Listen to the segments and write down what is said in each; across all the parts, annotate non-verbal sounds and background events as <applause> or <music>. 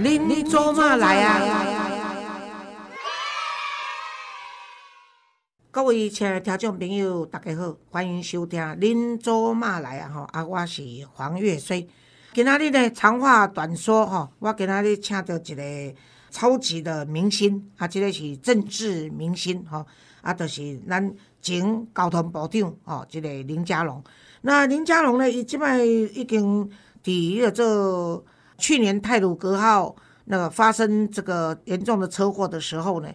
恁做嘛来啊？各位亲爱的听众朋友，大家好，欢迎收听《恁做嘛来啊？吼，啊，我是黄月水。今仔日呢，长话短说吼，我今仔日请到一个超级的明星，啊，即个是政治明星吼，啊，就是咱前交通部长吼，即个林佳龙。那林佳龙呢，伊即摆已经伫个做去年泰鲁格号那个发生这个严重的车祸的时候呢，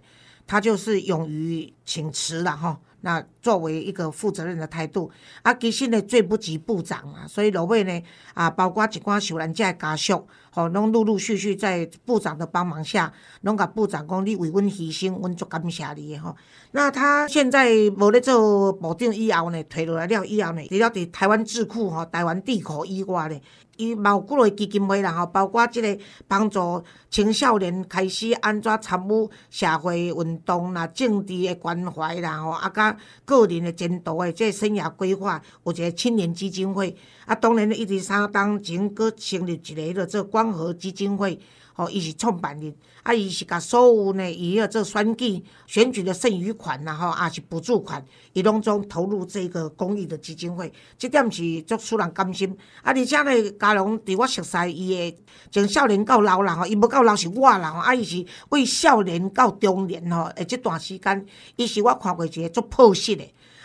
他就是勇于请辞了哈。那作为一个负责任的态度，啊，其实呢，最不及部长啊，所以落尾呢，啊，包括一寡受难者的家属，吼，拢陆陆续续在部长的帮忙下，拢甲部长讲，你为阮牺牲，阮足感谢你的吼。那他现在无咧做部长以后呢，退落来了以后呢，除了伫台湾智库吼，台湾地库以外呢。伊嘛有几个基金会啦吼，包括即个帮助青少年开始安怎参与社会运动啦、政治的关怀啦吼，啊，甲个人的前途的即生涯规划，有一个青年基金会。啊，当然一直三当前佫成立一个迄个做光和基金会。吼，伊是创办人，啊，伊是甲所有呢，伊个做选举选举的剩余款啦，吼，也是补助款，伊拢总投入这个公益的基金会，这点是足使人甘心。啊，而且呢，嘉龙伫我熟悉伊的从少年到老人吼，伊无到老是我啦吼，啊，伊是为少年到中年吼，诶，即段时间，伊是我看过一个足朴实的，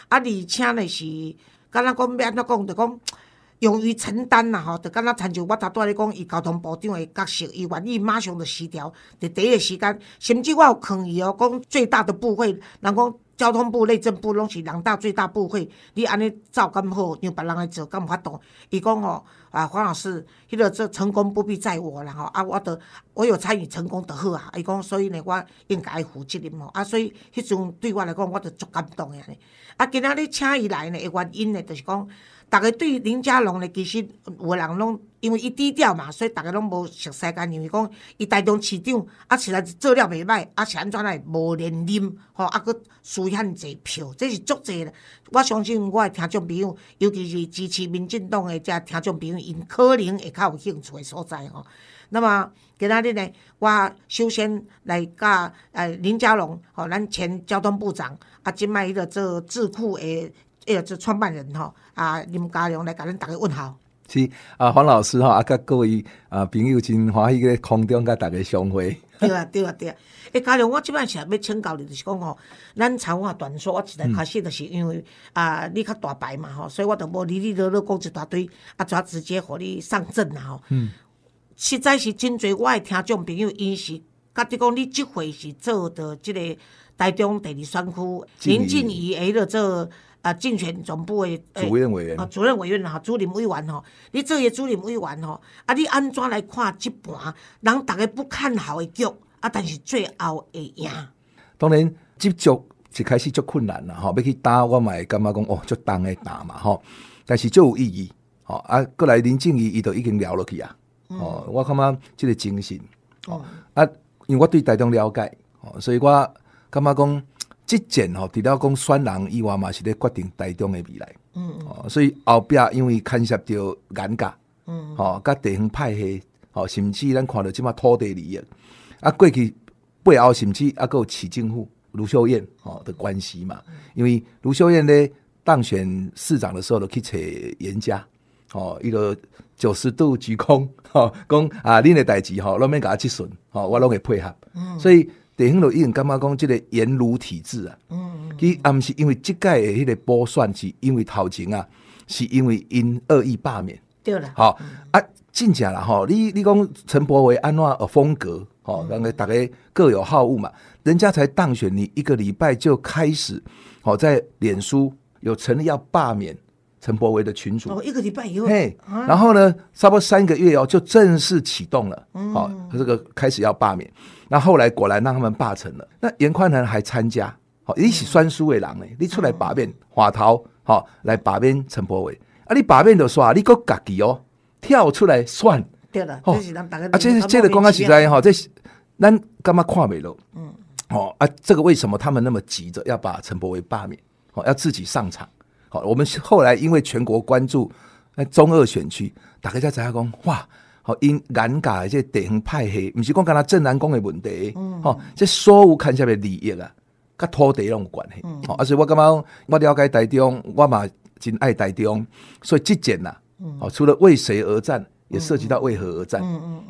啊，而且呢是，敢若讲要安怎讲，就讲。勇于承担啦，吼，就敢若参照我头拄仔咧讲，伊交通部长诶角色，伊愿意马上就协调，伫第一时间，甚至我有劝伊哦，讲最大的部会，人讲交通部、内政部拢是人大最大部会，你安尼照咁好，让别人来做，敢有法度？伊讲吼，啊，黄老师，迄个这成功不必在我啦，吼，啊，我得我有参与成功就好啊。伊讲，所以呢，我应该负责任吼，啊，所以迄阵对我来讲，我就足感动诶。啊，今仔日请伊来呢，诶原因呢，就是讲。大家对林佳龙呢，其实有人拢因为伊低调嘛，所以大家拢无熟悉干，因为讲伊台中市长，啊，实在做了袂歹，啊，是安怎来无连任，吼，啊，佫输遐济票，这是足济。我相信我的听众朋友，尤其是支持民进党的遮听众朋友，因可能会较有兴趣的所在吼。那么今仔日呢，我首先来甲呃林佳龙，吼，咱前交通部长，啊，即摆迄个做智库诶。诶，这创办人吼啊，林家良来甲咱大家问好。是啊，黄老师吼啊，甲各位啊朋友真欢喜个空中甲大家相会。对啊，<laughs> 对啊，对啊。诶，家良，我即摆是要请教你，就是讲吼，咱长话短说，我一来开始就是因为啊，你较大牌嘛吼，所以我就无哩哩啰啰讲一大堆，啊，就直接互你上阵啦吼。嗯。实在是真侪我诶听众朋友，伊是甲你讲，你即回是做的即个台中第二选区林静怡诶个做。啊，竞选总部的主任委员啊，主任委员哈，主任委员吼，你这些主任委员吼，啊，你安怎来看这盘人大家不看好的局啊？但是最后会赢。当然，这局一开始就困难了吼，要去打我嘛会感觉讲哦，就当个打嘛吼，但是就有意义吼啊。过来林静怡伊都已经聊落去啊，哦，我感觉这个精神哦啊，因为我对大众了解哦，所以我感觉讲。即件吼，除了讲选人以外嘛，是咧决定台中的未来。嗯哦。所以后壁因为牵涉到眼界，嗯，哦，甲地方派系，哦，甚至咱看到即马土地利益，啊，过去背后甚至啊，有市政府卢秀燕哦的关系嘛。因为卢秀燕咧当选市长的时候，就去找严家，哦，一个九十度鞠躬，吼，讲啊，恁的代志吼，拢免甲我质询，吼，我拢会配合。嗯。所以。地方就已经感觉讲，即个严儒体制啊，嗯，伊啊毋是因为即届的迄个补选，是因为头前啊，是因为因恶意罢免，对了，好啊，真正啦吼，你你讲陈柏维安怎呃风格，吼，两个大家各有好恶嘛，人家才当选，你一个礼拜就开始，好在脸书有成立要罢免陈柏维的群主，哦，一个礼拜以后，嘿，然后呢，差不多三个月哦，就正式启动了，好，这个开始要罢免。那后来果然让他们罢成了。那严宽仁还参加，好一起酸苏伟郎呢，你出来把面华涛，好来把面陈柏伟，啊你把面就说，你个家己哦跳出来算，对了，这是咱大家，啊这这个讲啊实在哈，这咱干嘛看没了？嗯，哦啊这个为什么他们那么急着要把陈柏伟罢免？哦要自己上场？好，我们后来因为全国关注那中二选区，大家在在讲哇。吼因眼界的这地方派系，毋是讲干那正南宫的问题，吼、这所有牵涉的利益啊，甲土地拢有关系。吼、啊，所以我感觉我了解台中，我嘛真爱台中，所以即件呐，哦，除了为谁而战，也涉及到为何而战。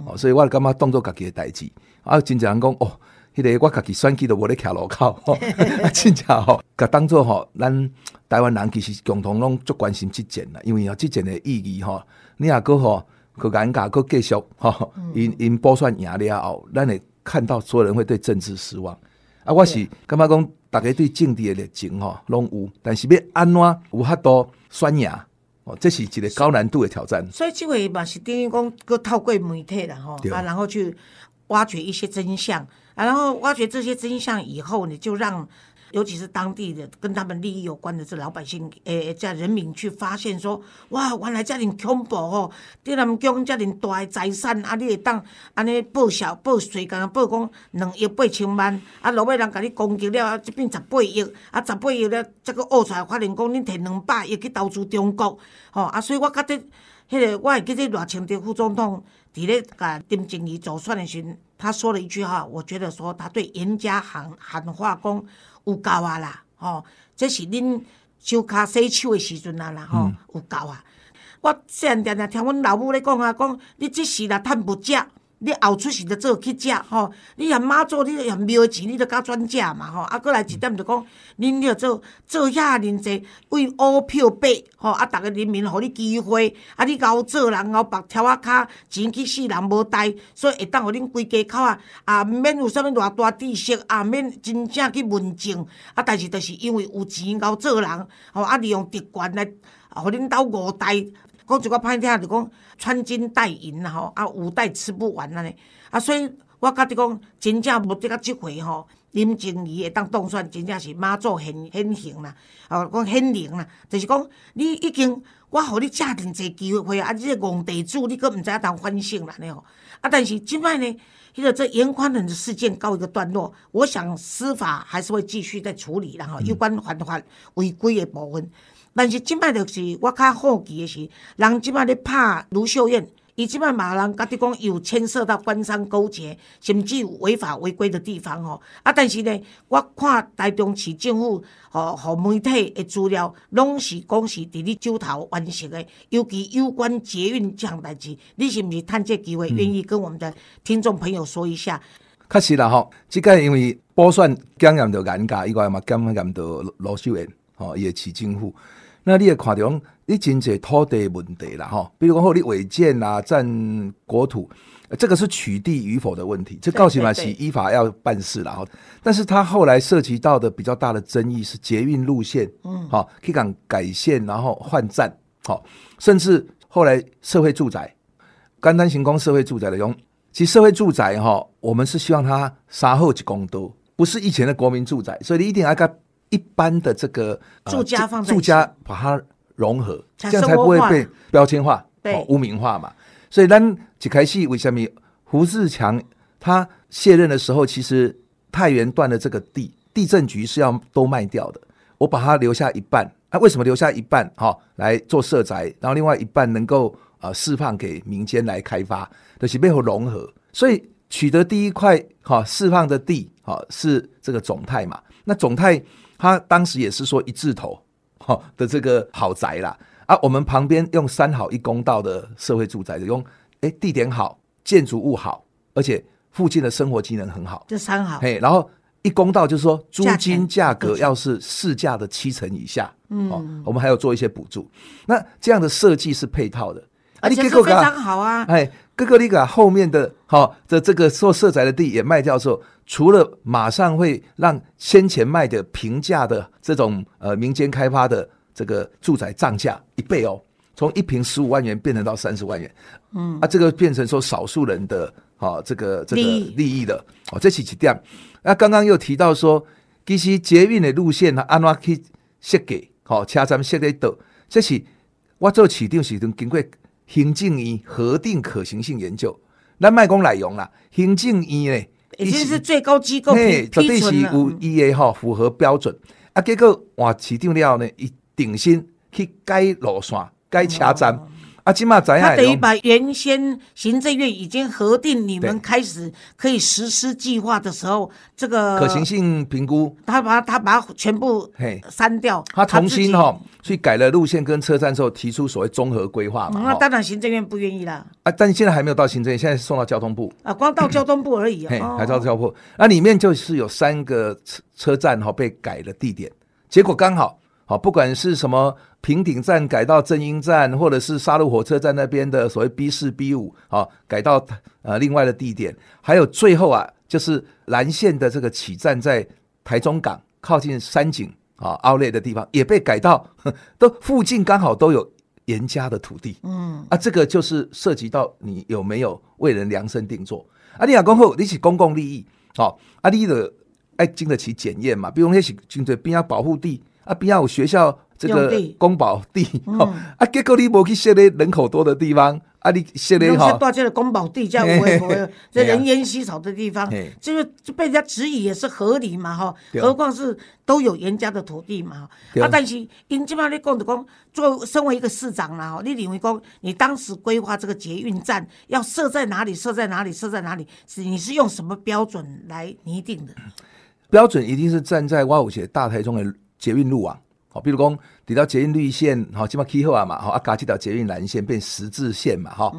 哦，所以我感觉当做家己的代志。啊，真正人讲哦。迄个我家己选举都无咧徛路口，吼 <laughs> 啊真正吼，甲当做吼，咱台湾人其实共同拢足关心即件啦，因为啊，即件的意义吼，你若搁吼，搁眼界搁继续吼，因因补选赢了后，咱会看到所有人会对政治失望。啊，我是感觉讲，大家对政治的热情吼拢有，但是要安怎有法度选赢，哦，这是一个高难度的挑战。所以这回嘛是等于讲，搁透过媒体啦吼，啊，然后去挖掘一些真相啊，然后挖掘这些真相以后你，就让尤其是当地的跟他们利益有关的这老百姓，诶、这人民去发现说，哇，原来遮尔恐怖吼，伫南疆遮尔大的财产，啊，你会当安尼报销报税，共报讲两亿八千万，啊，落尾人甲你攻击了，啊，这变十八亿，啊，十八亿了，再个挖出来发现讲恁摕两百亿去投资中国，吼，啊，所以我觉得。迄个我会记得赖清德副总统伫咧甲丁静怡走选的时阵，他说了一句话，我觉得说他对严家喊喊话讲有够啊啦，吼、这是恁手骹洗手的时阵啊啦，吼、有够啊！我虽然常常听阮老母咧讲啊，讲你即时啦趁不食。你后出时就做去食吼，你嫌妈祖，你嫌庙钱，你就甲转食嘛吼。啊，过来一点就讲，恁要做做遐尼济为乌票白吼，啊，逐个人民互你机会，啊，你甲我做人后白挑啊骹钱去死人无带，所以会当互恁规家口啊，啊，免有啥物偌大知识，啊，免真正去问政，啊，但是就是因为有钱后做人，吼，啊，利用特权来互恁兜五代。讲一个歹听，就讲穿金戴银啦吼，啊有带吃不完安尼，啊所以我觉得讲真正无得到即回吼，林静怡会当当选，真正是妈祖显显形啦，哦讲显灵啦，就是讲你已经我互你遮尔济机会，啊，你这戆地主你佫毋知影当反省啦呢吼，啊但是即摆呢，迄个这严宽仁的事件告一个段落，我想司法还是会继续在处理啦吼，有关犯法违规的部分。但是即摆就是我较好奇的是，人即摆咧拍卢秀燕，伊即摆嘛人甲你讲有牵涉到官商勾结，甚至有违法违规的地方吼。啊，但是呢，我看台中市政府吼互媒体的资料，拢是讲是伫咧手头完成的，尤其有关捷运这项代志，你是毋是趁这机会愿意跟我们的听众朋友说一下？确实啦吼，即个因为补选检验到严家，以外嘛检验到罗秀燕，吼，伊的市政府。那你也看到讲，你真侪土地问题啦，吼，比如讲，好你违建啊、占国土，这个是取缔与否的问题，这告起码是依法要办事啦，吼。但是他后来涉及到的比较大的争议是捷运路线，嗯，好，可以讲改线，然后换站，好，甚至后来社会住宅，甘单行宫社会住宅的用，其实社会住宅哈，我们是希望它杀后几公都，不是以前的国民住宅，所以你一定要跟一般的这个、呃、住家放住家把它融合，这样才不会被标签化、哦、污名化嘛。所以咱一开始为什么胡志强他卸任的时候，其实太原段的这个地地震局是要都卖掉的，我把它留下一半。啊，为什么留下一半？哈、哦，来做社宅，然后另外一半能够呃释放给民间来开发，就是背后融合。所以取得第一块哈、哦、释放的地，哈、哦、是这个总泰嘛。那总泰他当时也是说一字头哈、哦、的这个豪宅啦。啊，我们旁边用三好一公道的社会住宅的，用哎地点好，建筑物好，而且附近的生活机能很好，这三好。嘿，然后一公道就是说租金价格要是市价的七成以下，嗯、哦，我们还有做一些补助。那这样的设计是配套的，而且是非常好啊。哎，哥哥你把后面的好、哦、的这个做社宅的地也卖掉之后，除了马上会让先前卖的平价的这种呃民间开发的。这个住宅涨价一倍哦，从一平十五万元变成到三十万元，嗯，啊，这个变成说少数人的好、哦，这个这个利益的哦，这是几点？那刚刚又提到说，其实捷运的路线呢，安怎去设计？好、哦，车站设在倒，这是我做市长时阵经过行政院核定可行性研究，咱卖讲内容啦，行政院呢已经是最高机构批批准了，有伊的吼符合标准。啊，结果换市长了后呢，伊定新去改路线、改车站，哦、他等于把原先行政院已经核定你们对。开始可以实施计划的时候，这个可行性评估，他把他把它全部嘿。删掉，他重新哈、哈、去改了路线跟车站之后，提出所谓综合规划嘛。那当然行政院不愿意啦，啊，但现在还没有到行政院，现在送到交通部，啊，光到交通部而已嘿，哦。还到交通部。那里面就是有三个车车站哈、被改了地点，结果刚好好、不管是什么平顶站改到正英站，或者是沙鹿火车站那边的所谓 B 四 B 五好，改到呃另外的地点，还有最后啊，就是蓝线的这个起站在台中港靠近山景啊奥莱的地方，也被改到呵都附近刚好都有严家的土地。嗯，啊，这个就是涉及到你有没有为人量身定做。啊，你若讲好，你是公共利益，哦，啊，你的爱经得起检验嘛。比如那是针对边啊保护地，啊边啊有学校这个公保地，嗯。哦，啊，结果你无去设咧人口多的地方，啊，你设咧弄些哈，大这个宫保地，这为为，这人烟稀少的地方嘿，这个就被人家质疑也是合理嘛哈。对。何况是都有严家的土地嘛。啊，但是因即摆你讲就讲，作为身为一个市长啦，哈，你认为讲你当时规划这个捷运站要设在哪里，设在哪里，设在哪里，是你是用什么标准来拟定的？标准一定是站在我有写大台中的捷运路网，好，比如讲，抵到捷运绿线，好，即马起好啊嘛，好，啊加这条捷运蓝线变十字线嘛，哈、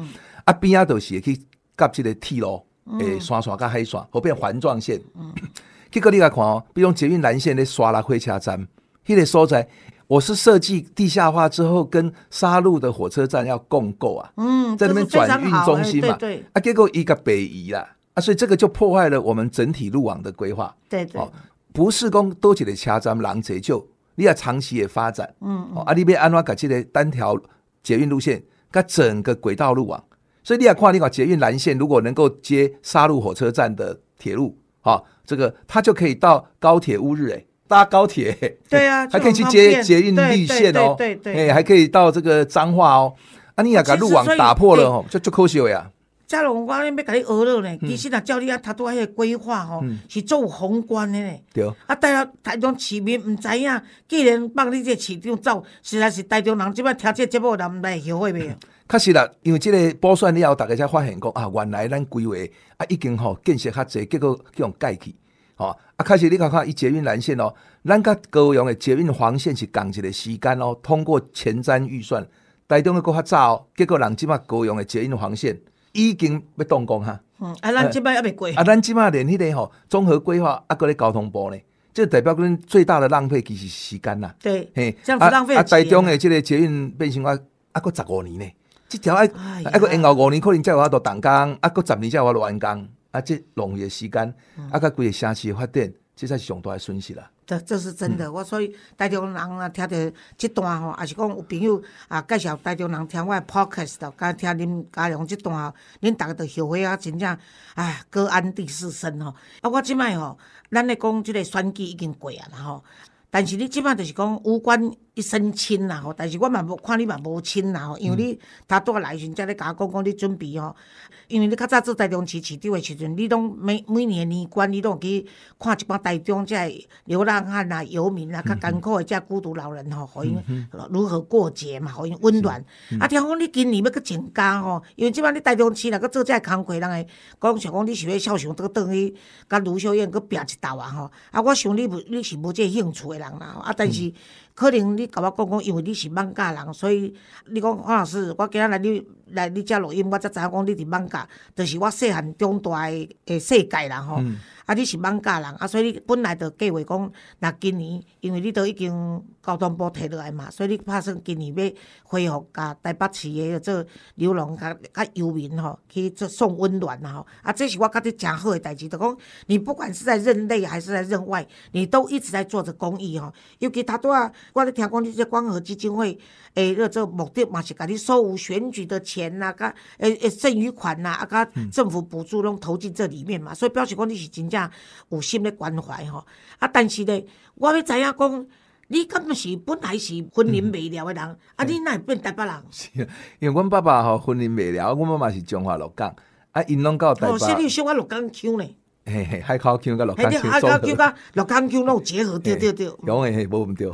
啊边啊都是会去夹这个铁路，诶、山线甲海线，后变环状线。<coughs> 结果你来看哦，比如讲捷运蓝线咧刷拉火车站，迄、个所在，我是设计地下化之后，跟沙路的火车站要共构啊，嗯，在那边转运中心嘛，哎对对。啊，结果一个北移啦，啊，所以这个就破坏了我们整体路网的规划。对对。哦，不是讲多一个车站人济就，你要长期的发展，嗯，哦，啊，你要安怎把这个单条捷运路线，跟整个轨道路网，所以你要看你讲捷运蓝线，如果能够接沙鹿火车站的铁路，啊、这个它就可以到高铁乌日，哎，搭高铁，哎对啊 <laughs> 还可以去接捷运对绿线哦，对对哎，还可以到这个彰化哦，啊，你要把路网打破了哦，就就可惜了呀，嘉龙，我要甲你学了嗯呢。其实若照你啊，他拄迄个规划吼，是做有宏观的呢。对。啊，台啊台中市民毋知影，既然放你这市长走，实在是台中人即摆听这个节目，人来后悔袂？<laughs> 确实啦，因为这个补选了后，大家才发现讲啊，原来咱规划啊已经吼建设较济，结果叫人改去，吼啊开始你看看伊捷运蓝线哦，咱甲高雄的捷运黄线是共一个时间哦，通过前瞻预算，台中的搁较早哦，结果人即摆高雄的捷运黄线已经要动工哈，嗯，啊，咱即摆还袂过。啊咱即摆连迄个吼综合规划啊，搁咧交通部呢，这代表咱最大的浪费其实是时间啦。对，嘿，这样子浪费啊台中的这个捷运变成啊，啊，搁十五年呢，这条爱哎呀。啊，搁延后五年，可能才有法度动工，啊，搁十年才有法度完工，啊，这浪费的时间，嗯。啊，甲规个城市的发展，这才是上大的损失啦。这这是真的，嗯我所以台中人啊，听着这段吼，也是讲有朋友啊介绍台中人听我的 podcast，甲听恁嘉良这段吼，恁逐个都后悔啊，真正唉，各安第四身吼。啊，我即摆吼，咱咧讲即个选举已经过啊啦吼，但是你即摆就是讲无关一身轻啦吼，但是我嘛无看你嘛无轻啦吼，因为你他拄来时阵才咧甲我讲讲你准备吼，因为你较早做台中市市长诶时阵，你拢每每年年关你拢有去看一寡台中这流浪汉啊、游民啊、较艰苦诶这孤独老人吼，互因如何过节嘛，互因温暖。啊，听讲你今年要去增加吼，因为即摆你台中市若去做这工课，人会讲想讲你是要孝顺倒转去甲卢秀燕去拼一斗啊吼。啊，我想你无你是无这个兴趣诶人啦吼，啊，但是。可能你甲我讲讲，因为你是放假人，所以你讲黄老师，我今仔来你来你遮录音，我才知影讲你伫放假，就是我细汉长大的诶世界啦吼。啊，你是放假人，啊，所以你本来就计划讲，若今年因为你都已经交通部摕落来嘛，所以你拍算今年要恢复甲台北市的做流浪甲甲游民吼，去做送温暖啦吼。啊，这是我觉得诚好的代志，就讲你不管是在任内还是在任外，你都一直在做着公益吼。尤其他拄啊，我咧听讲你这光和基金会诶，迄这目的嘛是甲你收有选举的钱呐、甲诶诶剩余款呐、啊，甲政府补助拢投进这里面嘛，所以表示讲你是真正有心咧关怀吼。啊，但是咧，我要知影讲，你敢毋是本来是婚姻未了的人，啊，你哪会变台北人？是因为阮爸爸吼婚姻未了，阮妈妈是中华鹿港，啊，因拢到台哦，所以你北，有小我六港腔呢。嘿嘿，海口腔甲鹿嘿，你港腔海口。腔甲鹿港腔拢有结合，对对对。讲诶，嘿，无毋对。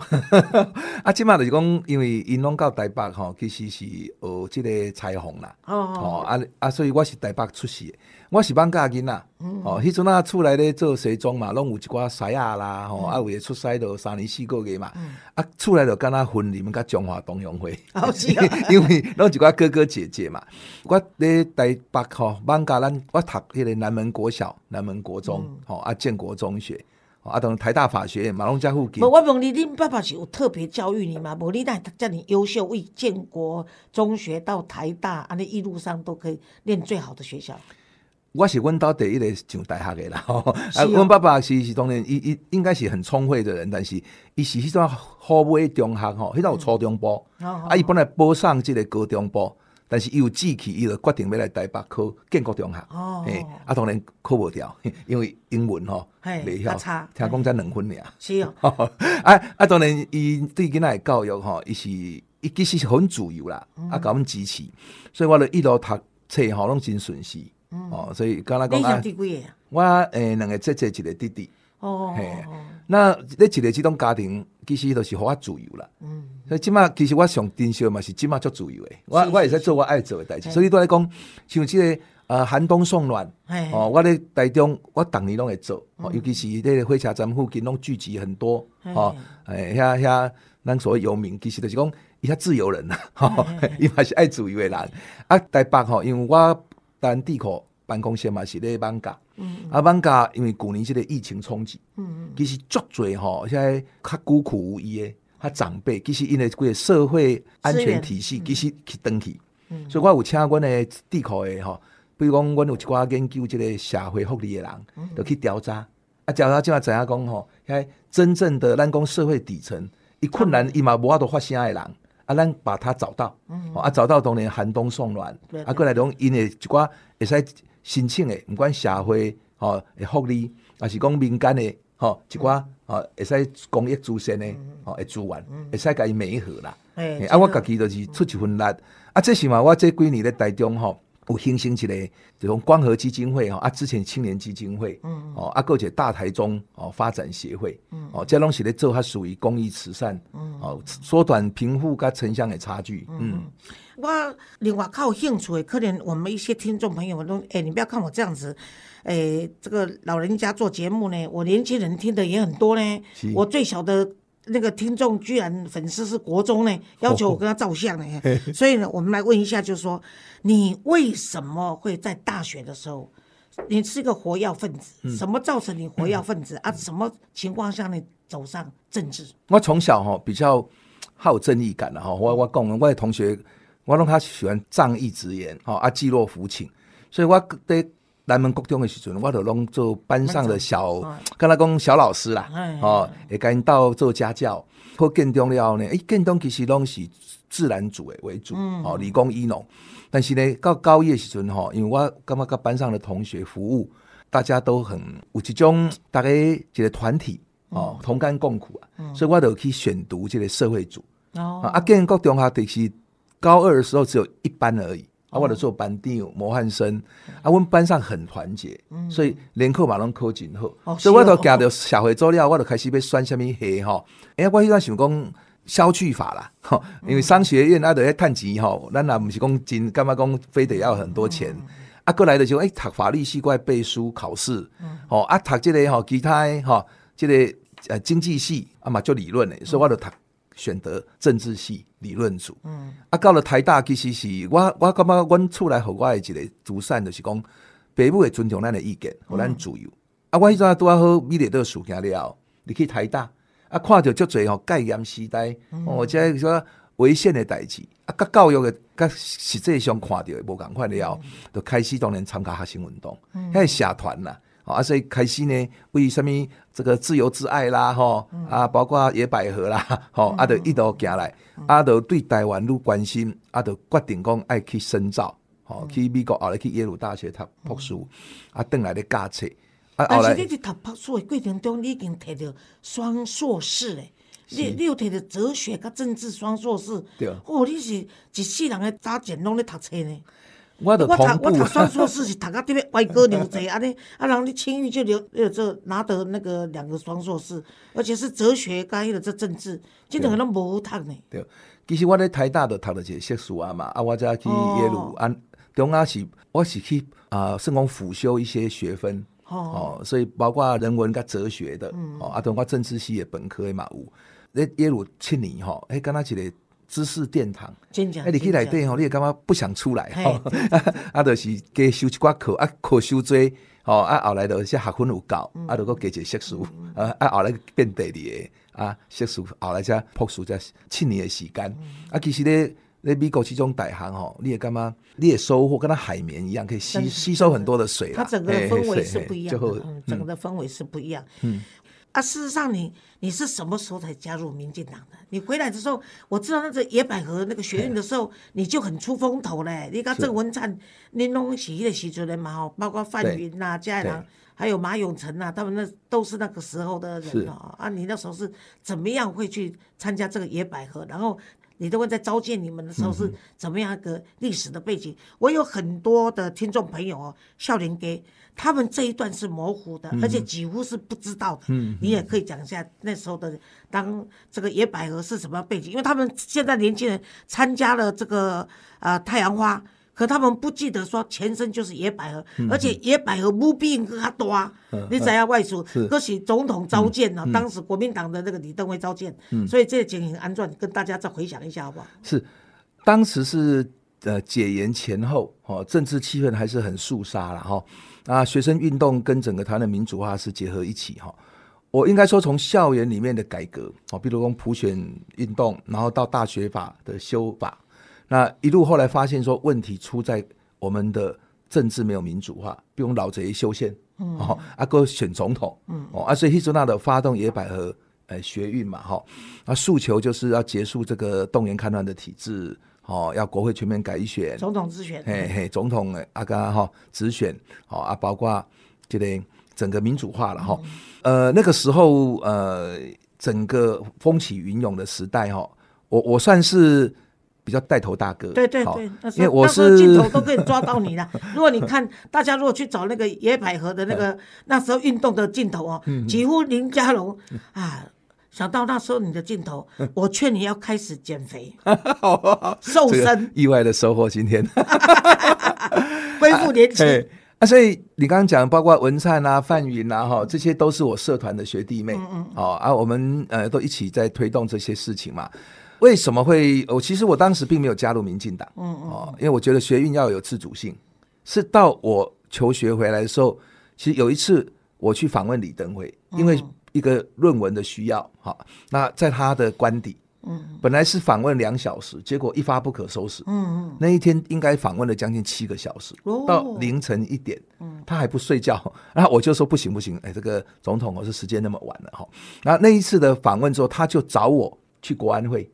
<laughs> 啊，即马就是讲，因为因拢到台北吼，其实是学即个裁缝啦。哦哦，啊啊，所以我是台北出世的，我是放假囡仔。哦，迄阵啊，厝内咧做西装嘛，拢有一寡师啊啦，吼，啊，有诶出师都三年四个月嘛。啊，厝内就敢若婚礼甲中华同乡会。哦 <laughs> 是啊因为拢一寡哥哥姐姐嘛。我咧台北吼，放假咱我读迄个南门国小、南门国中，吼啊建国中学，吼啊，同台大法学院嘛，拢遮附近无，。我问你，恁爸爸是有特别教育你吗？无你哪会遮尔优秀，为建国中学到台大，安尼一路上都可以念最好的学校。我是阮兜第一个上大学的啦，吼。哦。啊，阮爸爸是是当然，伊伊应该是很聪慧的人，但是伊是迄种好尾中学吼，迄种有初中部，哦啊，伊本来报上即个高中部，但是伊有志气，伊就决定要来台北考建国中学，哦嘿，啊，当然考无掉，<laughs> 因为英文吼嘿袂晓听讲才两分尔。是哦，<laughs> 啊啊，当然，伊对囡仔的教育吼，伊是伊其实是很自由啦，嗯。啊，甲阮支持，所以我就一路读册吼，拢真顺遂。哦，所以刚才讲啊？我诶两个姐姐，一个弟弟。哦，嘿，那你一个即种家庭，其实都是互我自由啦。嗯，所以即马其实我上珍惜的嘛是即马足自由诶，我我会使做我爱做的代志。所以对来讲，像即、个呃寒冬送暖，哦，我咧台中，我逐年拢会做，哦，尤其是迄个火车站附近拢聚集很多，哦，诶，遐遐咱所谓游民，其实就是讲伊遐自由人啦，吼，<laughs> 伊嘛是爱自由的人。啊，台北吼，因为我单地库办公室嘛是咧放假，啊，放假因为旧年即个疫情冲击，其实足侪吼，现在较孤苦无依的，较长辈，其实因为规个社会安全体系，其实去登去，所以我有请阮的地库的吼，比如讲，阮有一寡研究即个社会福利的人，就去调查，啊，调查即嘛知影讲吼，遐真正的咱讲社会底层，伊困难伊嘛无法度发声的人。啊，咱把它找到，嗯。啊，找到当年寒冬送暖对，啊，过来讲因的一寡会使申请的，毋管社会吼的福利，还是讲民间的吼一寡吼会使公益资源的吼的资源，会使甲伊美合啦。嘿嘿啊，我家己就是出一份力，啊，这是嘛，我这几年咧台中吼。有形成一个这种光合基金会吼，啊，之前青年基金会，嗯，哦，啊，个一个大台中哦发展协会，嗯，哦，这拢是咧做较属于公益慈善，嗯，哦，缩短贫富甲城乡的差距，嗯，我另外较有兴趣的，可能我们一些听众朋友都，哎、你不要看我这样子，哎、这个老人家做节目呢，我年轻人听的也很多呢。我最小的那个听众居然粉丝是国中呢，要求我跟他照相呢。<laughs> 所以呢，我们来问一下，就是说，你为什么会在大学的时候，你是一个活跃分子？嗯什么造成你活跃分子、啊？什么情况下你走上政治？我从小吼比较好有正义感的哈，我我讲我的同学，我拢他喜欢仗义直言，吼啊济弱扶倾，所以我在南门国中的时阵，我就拢做班上的小班，跟他讲小老师啦哎，吼，会甲因斗做家教。或建中了后呢，诶，建中其实拢是自然组的为主，哦、理工医农。但是呢，到高一的时阵吼，因为我感觉甲班上的同学服务，大家都很有一种大家一个团体哦，同甘共苦啊，所以我就去选读这个社会组。哦。啊，啊，建国中学就是高二的时候只有一班而已，啊，我就做班长模范生，啊，阮班上很团结，所以连考嘛拢考真好，哦所以我是哦。就行到社会做了，我就开始要选什么系吼，哎、我迄阵想讲。消去法啦，吼，因为商学院啊，得要趁钱吼，咱也毋是讲真，干嘛讲非得要很多钱，啊，过来的时候诶，读法律系过来背书考试，吼、啊，读即个吼，其他的吼，即个呃经济系啊嘛，做理论的，所以我就读选择政治系理论组。嗯，啊，到了台大其实是我我感觉阮厝内互我的一个主善就是讲，爸母会尊重咱的意见，互咱自由。啊，我迄阵拄啊好美丽岛事件了后，你去台大啊，看着足侪吼戒严时代，哦，即个说危险的代志，啊，甲教育的甲实际上看到的无共款了后，就开始当然参加学生运动，迄个社团啦。哦啊，所以开始呢，为什么这个自由之爱啦，吼、啊，包括野百合啦，吼、啊，就一路行来，啊，就对台湾愈关心，啊，就决定讲爱去深造，吼、去美国后来去耶鲁大学读博士，啊，转来咧教册，啊，但是你伫读博士的过程中，你已经摕到双硕士嘞。你你有摕到哲学甲政治双硕士，对。啊哦，你是一世人的早前拢咧读册呢。我读我读双硕士是读到这边歪哥牛贼安尼，啊，然后你青玉就留有这拿得那个两个双硕士，而且是哲学加迄个这政治，这两个都无读呢。对，其实我咧台大就读了一个硕士啊嘛，啊，我再去耶鲁，哦啊，中啊是我是去啊，算讲辅修一些学分。哦，哦，所以包括人文甲哲学的，哦，啊，同我政治系的本科的嘛有，咧耶鲁七年吼，迄敢若一个知识殿堂，哎，你去内底吼，你会感觉不想出来嘿吼，<laughs> 啊，就是加修一寡课，啊，课修多，吼，啊，后来就些学分有够，嗯啊，就搁加一个硕士，啊，啊，后来变第二个，啊，硕士，后来才博士才七年的时间，嗯啊，其实咧。咧美国这种大行吼，你也干嘛？你也收获跟它海绵一样，可以吸吸收很多的水。它整个的氛围是不一样整个的氛围是不一样。嗯，啊，事实上你你是什么时候才加入民进党的？你回来的时候，我知道那个野百合那个学运的时候，你就很出风头嘞。你看郑文灿、林隆喜的时阵的嘛哈，包括范云呐、嘉对良，还有马永成呐、他们那都是那个时候的是人哦。啊，你那时候是怎么样会去参加这个野百合？然后你都会在召见你们的时候是怎么样一个历史的背景？我有很多的听众朋友哦，笑脸给他们这一段是模糊的，而且几乎是不知道的。你也可以讲一下那时候的当这个野百合是什么背景？因为他们现在年轻人参加了这个呃太阳花。可他们不记得说前身就是野百合，而且野百合不比更较大，你知影外属，可是总统召见呢，当时国民党的那个李登辉召见，所以这个情形安转跟大家再回想一下好不好？是，当时是呃解严前后，哦，政治气氛还是很肃杀了哈。啊，学生运动跟整个台湾的民主化是结合一起哈。我应该说，从校园里面的改革，哦，比如说普选运动，然后到大学法的修法，那一路后来发现说问题出在我们的政治没有民主化，比如老贼修宪，哦，啊哥选总统，哦，啊所以希祖纳的发动野百合。呃，学运嘛，哈，那诉求就是要结束这个动员戡乱的体制，哦，要国会全面改选，总统直选，嘿嘿，总统的啊个哈直选，哦啊，包括这个整个民主化了哈，呃，那个时候呃，整个风起云涌的时代哈，我我算是比较带头大哥，好对对对，那时因为我候那时候镜头都可以抓到你了。<laughs> 如果你看大家如果去找那个野百合的那个那时候运动的镜头哦，嗯几乎林家龙啊。想到那时候你的镜头，我劝你要开始减肥、<laughs> 瘦这个身、意外的收获，今天。<laughs> 恢复年轻。啊，所以你刚刚讲，包括文灿啊、范云啊，哈，这些都是我社团的学弟妹，嗯嗯，哦啊，我们呃都一起在推动这些事情嘛。为什么会？我、其实我当时并没有加入民进党，嗯嗯，哦，因为我觉得学运要有自主性。是到我求学回来的时候，其实有一次我去访问李登辉，因为一个论文的需要，哈、那在他的官邸，嗯本来是访问两小时，结果一发不可收拾。嗯嗯，那一天应该访问了将近七个小时，哦到凌晨一点，嗯他还不睡觉。<laughs> 然后我就说不行不行，哎，这个总统，我是时间那么晚了哈。然后那一次的访问之后，他就找我去国安会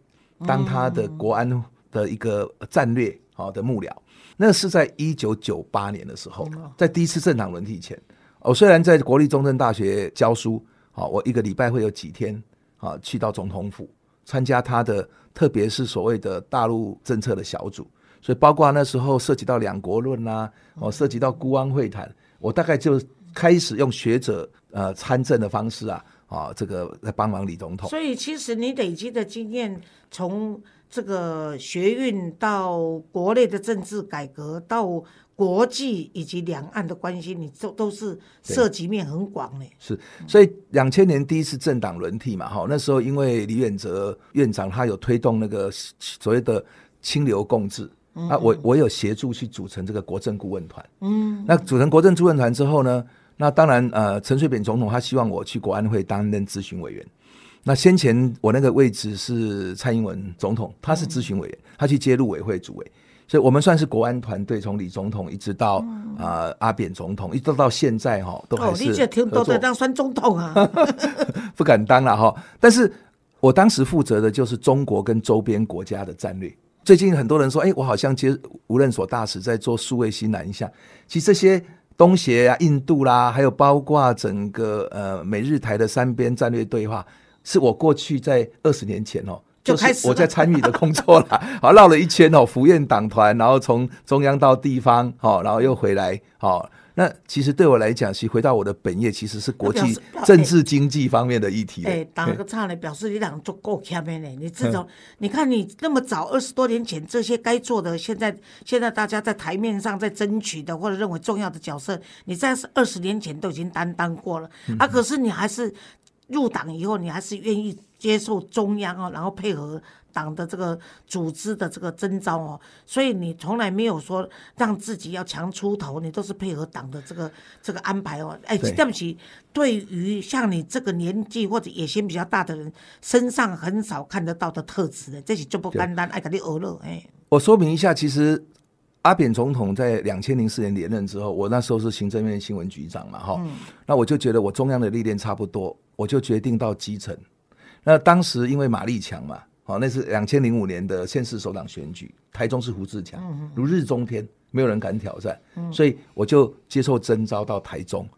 当他的国安的一个战略好的幕僚。那是在一九九八年的时候，在第一次政党轮替前。我虽然在国立中正大学教书，好，我一个礼拜会有几天啊去到总统府参加他的，特别是所谓的大陆政策的小组，所以包括那时候涉及到两国论啦、哦，涉及到孤安会谈，我大概就开始用学者呃参政的方式啊，啊，这个来帮忙李总统。所以其实你累积的经验，从这个学运到国内的政治改革，到国际以及两岸的关系，你都都是涉及面很广嘞。是，所以两千年第一次政党轮替嘛，哈，那时候因为李远哲院长他有推动那个所谓的清流共治。啊，我我有协助去组成这个国政顾问团，嗯，那组成国政顾问团之后呢，那当然呃，陈水扁总统他希望我去国安会担任咨询委员，那先前我那个位置是蔡英文总统，他是咨询委员，他去接入委会主委，所以我们算是国安团队，从李总统一直到啊、呃阿扁总统，一直到现在哈，都还哦，是你这听合作都在当选总统啊？<laughs> 不敢当了哈。但是我当时负责的就是中国跟周边国家的战略。最近很多人说，哎、我好像接无任所大使在做数位新南向。其实这些东协啊、印度啦，还有包括整个呃美日台的三边战略对话，是我过去在二十年前哦就是开始我在参与的工作啦，<laughs> 好绕了一圈哦，福院党团，然后从中央到地方，好，然后又回来，好。那其实对我来讲，其实回到我的本业，其实是国际政治经济方面的议题。哎，打个岔呢，表示你俩足够强的呢。你这种，你看你那么早二十多年前这些该做的，现在现在大家在台面上在争取的或者认为重要的角色，你在二十年前都已经担当过了啊。可是你还是入党以后，你还是愿意接受中央哦，然后配合党的这个组织的这个征召哦，所以你从来没有说让自己要强出头，你都是配合党的这个这个安排哦。哎，对对不起，对于像你这个年纪或者野心比较大的人，身上很少看得到的特质的，这是就不简单，爱给你娱乐哎。我说明一下，其实阿扁总统在两千零四年连任之后，我那时候是行政院新闻局长嘛，哈、那我就觉得我中央的历练差不多，我就决定到基层。那当时因为马立强嘛，好，那是两千零五年的县市首长选举，台中是胡志强，如日中天，没有人敢挑战，所以我就接受征召到台中。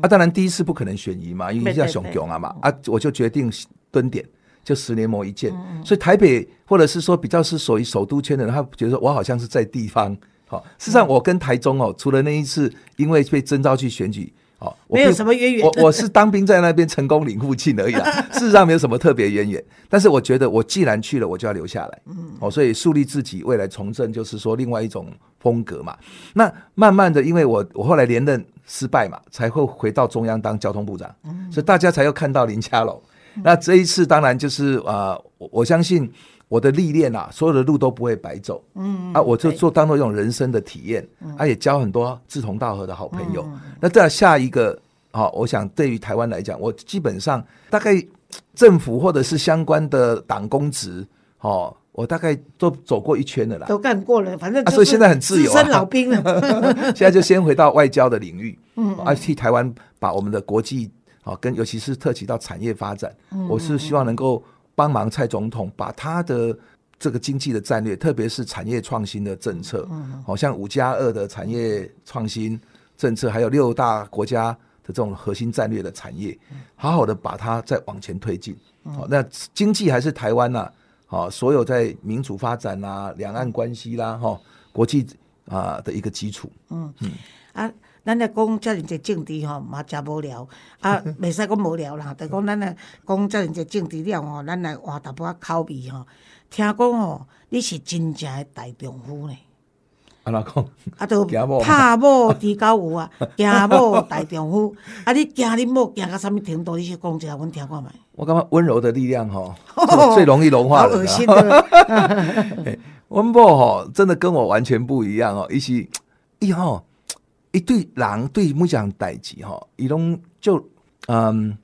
啊，当然第一次不可能选移嘛，因为叫熊熊啊嘛，啊，我就决定蹲点。就十年磨一剑，所以台北或者是说比较是属于首都圈的人，他觉得我好像是在地方。好，事实上我跟台中哦，除了那一次因为被征召去选举，哦，我没有什么渊源我 <laughs> 我是当兵在那边成功领附近而已啦，事实上没有什么特别渊源。但是我觉得我既然去了，我就要留下来。嗯，哦，所以树立自己未来从政，就是说另外一种风格嘛。那慢慢的，因为我我后来连任失败嘛，才会回到中央当交通部长，所以大家才又看到林佳龙。那这一次当然就是啊、呃我我相信我的历练啊，所有的路都不会白走。嗯啊，我就做当做一种人生的体验，啊，也交很多志同道合的好朋友。那再来下一个，好、我想对于台湾来讲，我基本上大概政府或者是相关的党公职，哦，我大概都走过一圈的啦。都干过了，反正、啊所以现在很自由啊老兵了。<laughs> 现在就先回到外交的领域，嗯，啊，替台湾把我们的国际啊，跟尤其是特起到产业发展，我是希望能够帮忙蔡总统把他的这个经济的战略，特别是产业创新的政策，好、像五加二的产业创新政策，还有六大国家的这种核心战略的产业，好好的把它再往前推进。好、那经济还是台湾呐、好、所有在民主发展啦、两岸关系啦、哈、国际啊、的一个基础。啊，咱来讲遮尔济政治吼，嘛真无聊。啊，<laughs> 袂使讲无聊啦，<laughs> 就讲咱来讲遮尔济政治了吼，咱来换淡薄仔口味吼。听讲吼，你是真正的大丈夫呢，安怎讲，啊，都拍某猪狗有啊，<laughs> 惊某大丈夫。啊，你惊你某惊到啥物程度？你是讲一下，阮听看觅。我感觉温柔的力量吼，最最容易融化好人、啊。恶心的。温某吼，真的跟我完全不一样哦。伊是伊吼，一对狼对每样代志吼，伊拢就嗯，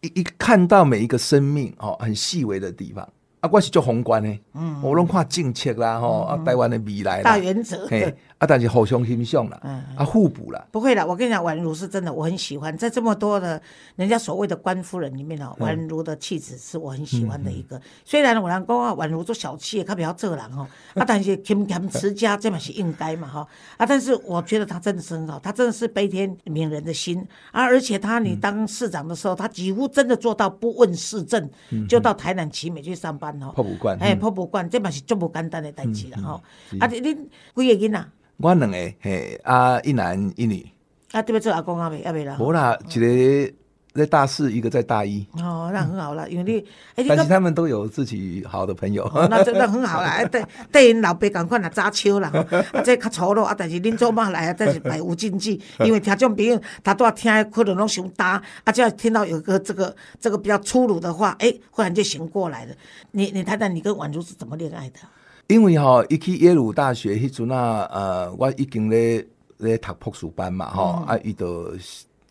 一一看到每一个生命哦，很细微的地方。啊，我是做宏观的，嗯，我拢看政策啦吼，啊，台湾的未来啦。大原则。嘿，啊，但是互相欣赏啦，啊，互补啦，不会啦，我跟你讲，宛如是真的，我很喜欢。在这么多的人家所谓的官夫人里面哦，宛如的气质是我很喜欢的一个。虽然我人讲啊，宛如做小气也较不要做人哦，<laughs> 啊，但是勤俭持家这嘛是应该嘛哈啊，但是我觉得他真的是很好，他真的是悲天悯人的心。啊，而且他你当市长的时候，他几乎真的做到不问市政，就到台南奇美去上班哦。破不惯。哎，博物馆，这嘛是足无简单的代志啦吼。啊，你恁几个囡仔？我两个嘿啊，一男一女，啊，对不做阿公阿未阿未啦？无啦，一个在大四，一个在大一，哦，那很好了，因为你，但是他们都有自己好的朋友。哦，那真的很好啦，<laughs> 哎，对，对因老爸共款啊，早秋啦，吼啊，这较粗鲁啊，但是恁做妈来啊，但是 <laughs> 百无禁忌，因为听众朋友他都要听的可能拢想搭，啊，只要听到有个这个这个比较粗鲁的话，哎、忽然就醒过来了。你你谈谈你跟宛如是怎么恋爱的？因为吼、伊去耶鲁大学迄阵啊，呃，我已经咧咧读博士班嘛，吼、啊，伊的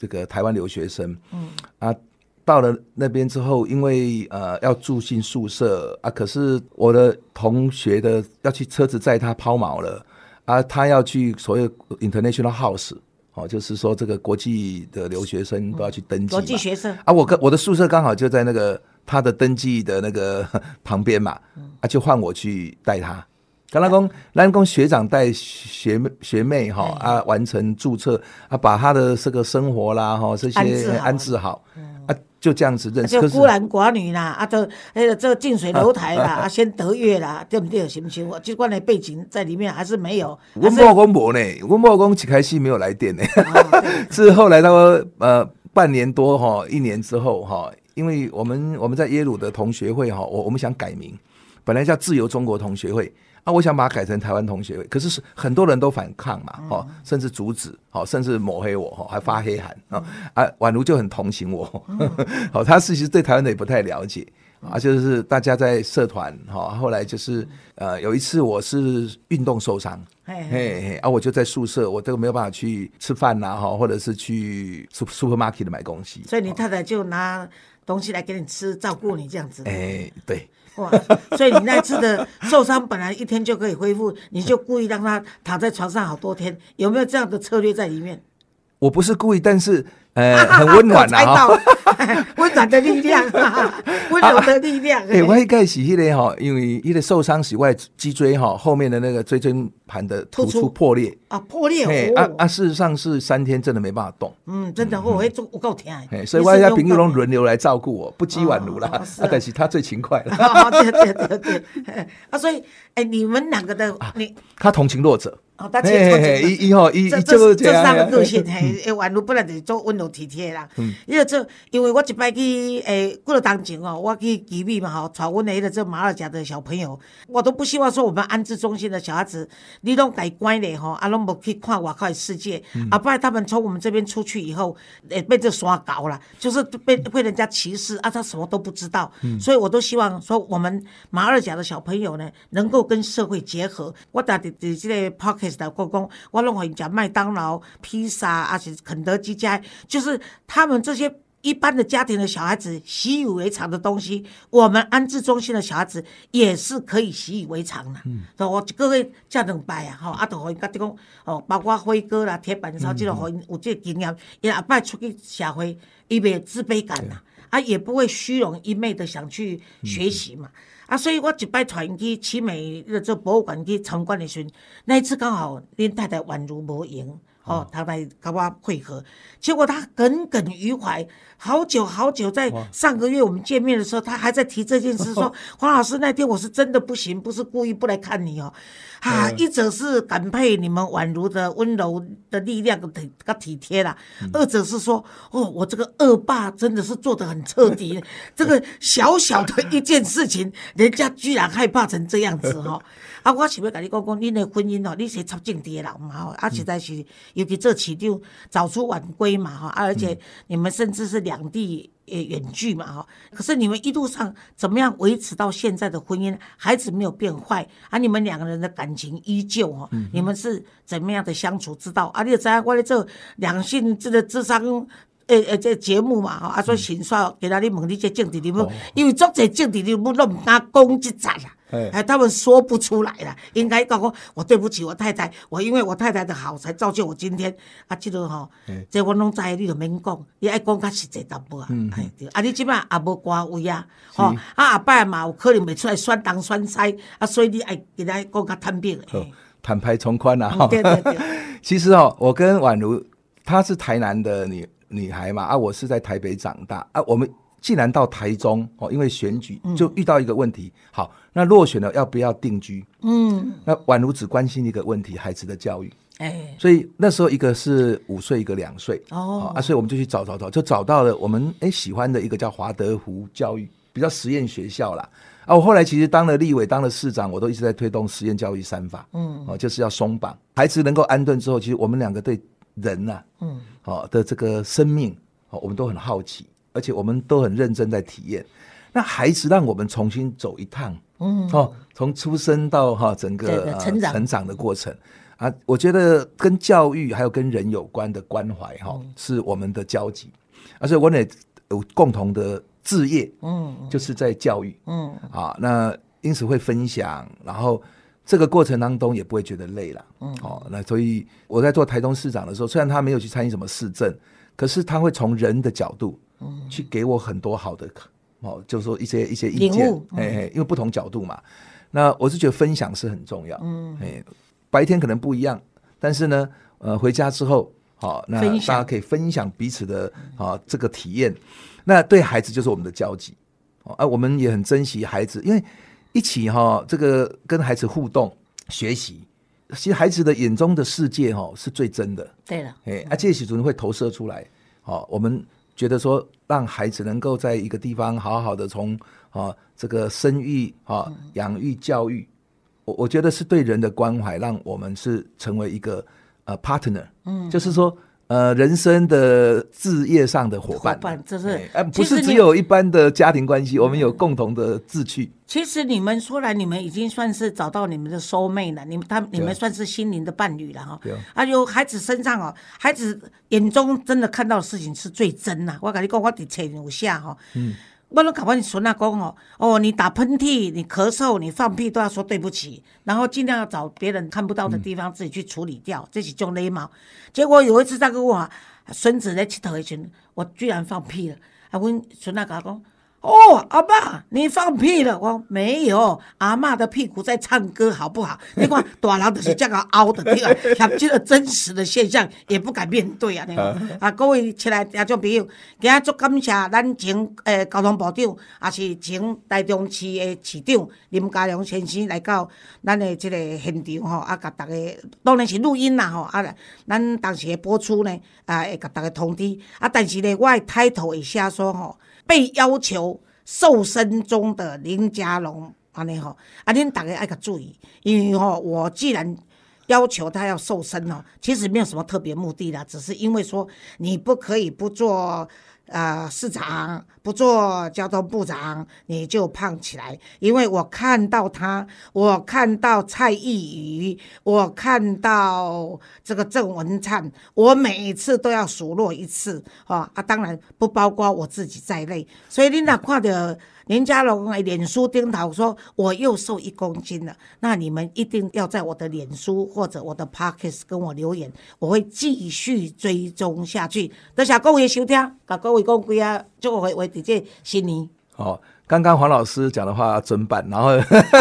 这个台湾留学生，嗯，啊，到了那边之后，因为呃要住进宿舍啊，可是我的同学的要去车子载他抛锚了，啊，他要去所有 international house，哦，就是说这个国际的留学生都要去登记国，际学生，啊，我跟我的宿舍刚好就在那个他的登记的那个 <laughs> 旁边嘛，啊，就换我去带他。刚刚讲，咱讲学长带学妹学妹哈啊，完成注册啊，把他的这个生活啦哈这些安置好啊，就这样子认识。就孤男寡女啦，啊，都那个这个近水楼台啦，<laughs> 啊，先得月啦，对不对？行不行？我这关的背景在里面还是没有，我莫公无呢，我莫公一开始没有来电呢，<laughs> 是后来到呃半年多哈，一年之后哈，因为我们我们在耶鲁的同学会哈，我我们想改名，本来叫自由中国同学会啊，我想把它改成台湾同学会，可是是很多人都反抗嘛，哦，甚至阻止，哦，甚至抹黑我，哈，还发黑函啊，啊，宛如就很同情我，好，<laughs> 他其实对台湾的也不太了解。啊，就是大家在社团哈，后来就是呃，有一次我是运动受伤，嘿嘿嘿嘿，啊，我就在宿舍，我都没有办法去吃饭呐，哈，或者是去 super supermarket 买东西。所以你太太就拿东西来给你吃，照顾你这样子。哎，对，哇！所以你那次的受伤本来一天就可以恢复，你就故意让他躺在床上好多天，有没有这样的策略在里面？我不是故意，但是呃，很温暖我猜呐，哈。到 <laughs> 温暖的力量，<laughs> 温柔的力量。哎，我一开始迄个哈，因为迄个受伤是外脊椎哈后面的那个椎间盘的突突出出破裂，啊，破裂哎，啊哦，啊，事实上是三天真的没办法动。嗯，真的，我会做，我够疼哎。所以我家朋友拢轮流来照顾我，不积宛如啦。啊啊，但是他最勤快了，<laughs> 哦，对对对对，啊，所以，哎，你们两个的，你他同情弱者。哦，他一一号一这一就是这是这是他的样个性，嘿，诶，宛如本来就做温柔体贴的啦。因为这，因为我一摆去诶，过了当前哦，我去吉米嘛吼，带阮的迄个这马尔甲的小朋友，我都不希望说我们安置中心的小孩子，你拢改乖咧吼，啊，拢无去看外口的世界，啊，不然他们从我们这边出去以后，诶，被这刷搞了，就是被被人家歧视啊，他什么都不知道，所以我都希望说我们马尔甲的小朋友呢，能够跟社会结合。我打伫伫这个 p o c k e t 的讲讲，我拢互因食麦当劳、披萨，啊是肯德基家，就是他们这些。一般的家庭的小孩子习以为常的东西，我们安置中心的小孩子也是可以习以为常的。嗯，我一个月这两摆啊，吼，啊，都互因甲你讲，哦，包括辉哥啦、铁板烧，这种互因有这个经验，伊后摆出去社会，伊袂有自卑感啦，啊，也不会虚荣一昧的想去学习嘛。啊，所以我一摆带因去奇美的这博物馆去参观的时候，那一次刚好恁太太宛如无闲。哦，他来跟我会合，结果他耿耿于怀，好久好久，在上个月我们见面的时候，他还在提这件事，说 <laughs> 黄老师那天我是真的不行，不是故意不来看你哦，啊，一者是感佩你们宛如的温柔的力量跟体跟体贴啦，二者是说，哦，我这个恶霸真的是做的很彻底，<laughs> 这个小小的一件事情，人家居然害怕成这样子哈、哦。啊，我想要甲你讲讲，恁的婚姻哦，你是插政治的人嘛吼，啊，实在是，尤其做市长早出晚归嘛哈，啊，而且你们甚至是两地呃远距嘛哈，可是你们一路上怎么样维持到现在的婚姻，孩子没有变坏，啊，你们两个人的感情依旧哈，你们是怎么样的相处之道？啊，你就知影我咧做两性这个智商。诶诶，这节目嘛，吼，啊，所以先说给他你问你这政治人物，因为足侪政治人物都唔敢讲即在啦。哎哎，他们说不出来了，应该讲我，我对不起我太太，我因为我太太的好才造就我今天。啊，这个吼，这我拢知，你就免讲，你爱讲较实际淡薄啊，哎对，啊你即摆也无官位啊，吼，啊后摆嘛有可能袂出来选东选西，啊所以你爱给他讲较坦白坦白从宽啊。哈对对对，<laughs> 其实哦，我跟宛如她是台南的女女孩嘛，啊，我是在台北长大啊，我们既然到台中哦，因为选举就遇到一个问题，好，那落选了要不要定居？嗯，那宛如只关心一个问题，孩子的教育。哎，所以那时候一个是五岁，一个两岁，哦。啊，所以我们就去找找找，就找到了我们哎喜欢的一个叫华德福教育，比较实验学校啦。啊，我后来其实当了立委，当了市长，我都一直在推动实验教育三法，嗯，哦，就是要松绑，孩子能够安顿之后，其实我们两个对人呐、嗯，哦的这个生命，哦，我们都很好奇，而且我们都很认真在体验。那孩子让我们重新走一趟，嗯，哦，从出生到哈、整个、成长。成长的过程。啊，我觉得跟教育还有跟人有关的关怀哈、是我们的交集，而且我们也有共同的志业，嗯就是在教育，嗯，啊，那因此会分享，然后这个过程当中也不会觉得累了，嗯，哦，那所以我在做台东市长的时候，虽然他没有去参与什么市政，可是他会从人的角度，嗯，去给我很多好的，哦，就是说一些一些意见，哎哎，因为不同角度嘛，那我是觉得分享是很重要，嗯，哎，白天可能不一样，但是呢，呃，回家之后，好、那大家可以分享彼此的啊这个体验。那对孩子就是我们的交集，哦，啊，我们也很珍惜孩子，因为一起哈，这个跟孩子互动学习，其实孩子的眼中的世界哈是最真的，对了，哎，啊，这些时阵会投射出来，好，我们觉得说让孩子能够在一个地方好好的从啊这个生育啊养育教育，我我觉得是对人的关怀，让我们是成为一个呃 partner，嗯，就是说。呃，人生的置业上的伙伴，伙伴这是哎呃，不是只有一般的家庭关系，我们有共同的志趣。其实你们说来，你们已经算是找到你们的收妹了，你们他你们算是心灵的伴侣了哈。对啊啊，有孩子身上哦，孩子眼中真的看到的事情是最真呐。我跟你讲，我得扯留下哈，嗯，我都搞完你孙阿公哦，哦，你打喷嚏、你咳嗽、你放屁都要说对不起，然后尽量要找别人看不到的地方自己去处理掉，这是种礼貌。结果有一次在跟我孙子在乞头一群，我居然放屁了，啊，阮孙阿公讲。哦，阿爸，你放屁了！我没有，阿妈的屁股在唱歌，好不好？你看 <laughs> 大人就是这样凹的，对吧？像这个真实的现象也不敢面对啊！啊，各位亲爱听众朋友，今仔足感谢咱前诶交通部长，也是前台中市的市长林佳良先生来到咱的这个现场吼，啊，甲大家当然是录音啦吼，啊，咱当时的播出呢，啊，会甲大家通知啊，但是呢，我的抬头会写说吼。被要求瘦身中的林家龙，安尼吼，啊，恁大家爱个注意，因为吼，我既然要求他要瘦身哦，其实没有什么特别目的啦，只是因为说你不可以不做。呃，市长不做交通部长，你就胖起来。因为我看到他，我看到蔡意宇，我看到这个郑文灿，我每一次都要数落一次，哦啊，当然不包括我自己在内。所以你那看到林佳龙的脸书顶头说我又瘦一公斤了，那你们一定要在我的脸书或者我的 Pockets 跟我留言，我会继续追踪下去。多谢各位收听，甲各位讲几啊，祝会为伫这新年。好，刚刚黄老师讲的话准版，然后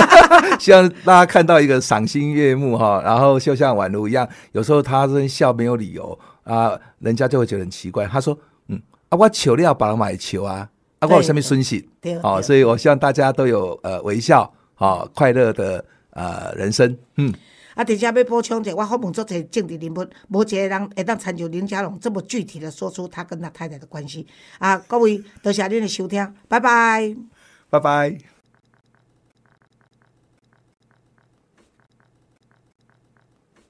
<laughs> 希望大家看到一个赏心悦目哈，然后就像宛如一样，有时候他这笑没有理由啊，人家就会觉得很奇怪。他说：“嗯，啊，我求你要把人买球啊。”啊，我有什么孙息？好，所以我希望大家都有呃微笑，好快乐的呃人生。嗯，啊，底下要补充者，我好问做者政治人物，无一个人会当参照林佳龙这么具体的说出他跟他太太的关系。啊，各位多谢您的收听，拜拜，拜拜。